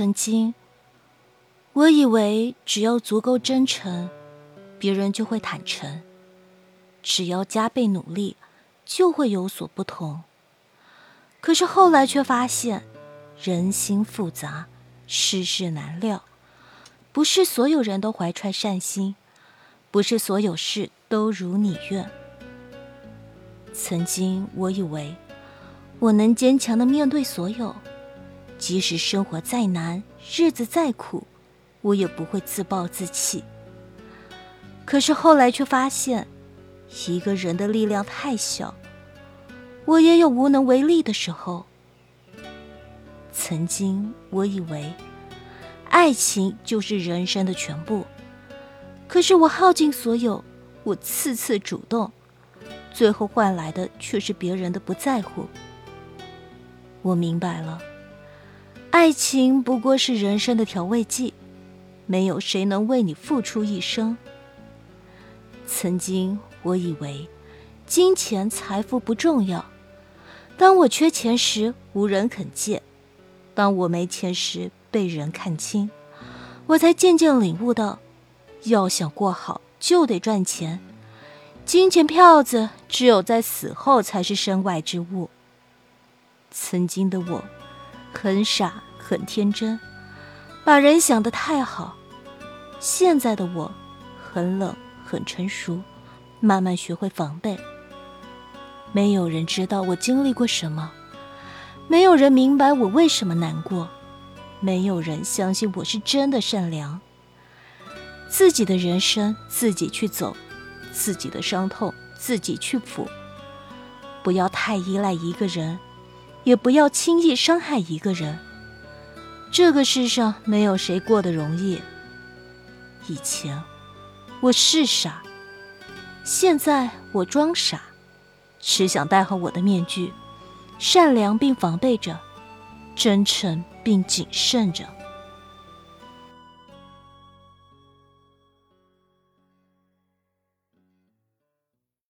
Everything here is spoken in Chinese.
曾经，我以为只要足够真诚，别人就会坦诚；只要加倍努力，就会有所不同。可是后来却发现，人心复杂，世事难料，不是所有人都怀揣善心，不是所有事都如你愿。曾经我以为，我能坚强的面对所有。即使生活再难，日子再苦，我也不会自暴自弃。可是后来却发现，一个人的力量太小，我也有无能为力的时候。曾经我以为，爱情就是人生的全部，可是我耗尽所有，我次次主动，最后换来的却是别人的不在乎。我明白了。爱情不过是人生的调味剂，没有谁能为你付出一生。曾经我以为金钱财富不重要，当我缺钱时无人肯借，当我没钱时被人看轻，我才渐渐领悟到，要想过好就得赚钱，金钱票子只有在死后才是身外之物。曾经的我。很傻，很天真，把人想得太好。现在的我，很冷，很成熟，慢慢学会防备。没有人知道我经历过什么，没有人明白我为什么难过，没有人相信我是真的善良。自己的人生自己去走，自己的伤痛自己去抚，不要太依赖一个人。也不要轻易伤害一个人。这个世上没有谁过得容易。以前我是傻，现在我装傻，只想戴好我的面具，善良并防备着，真诚并谨慎着。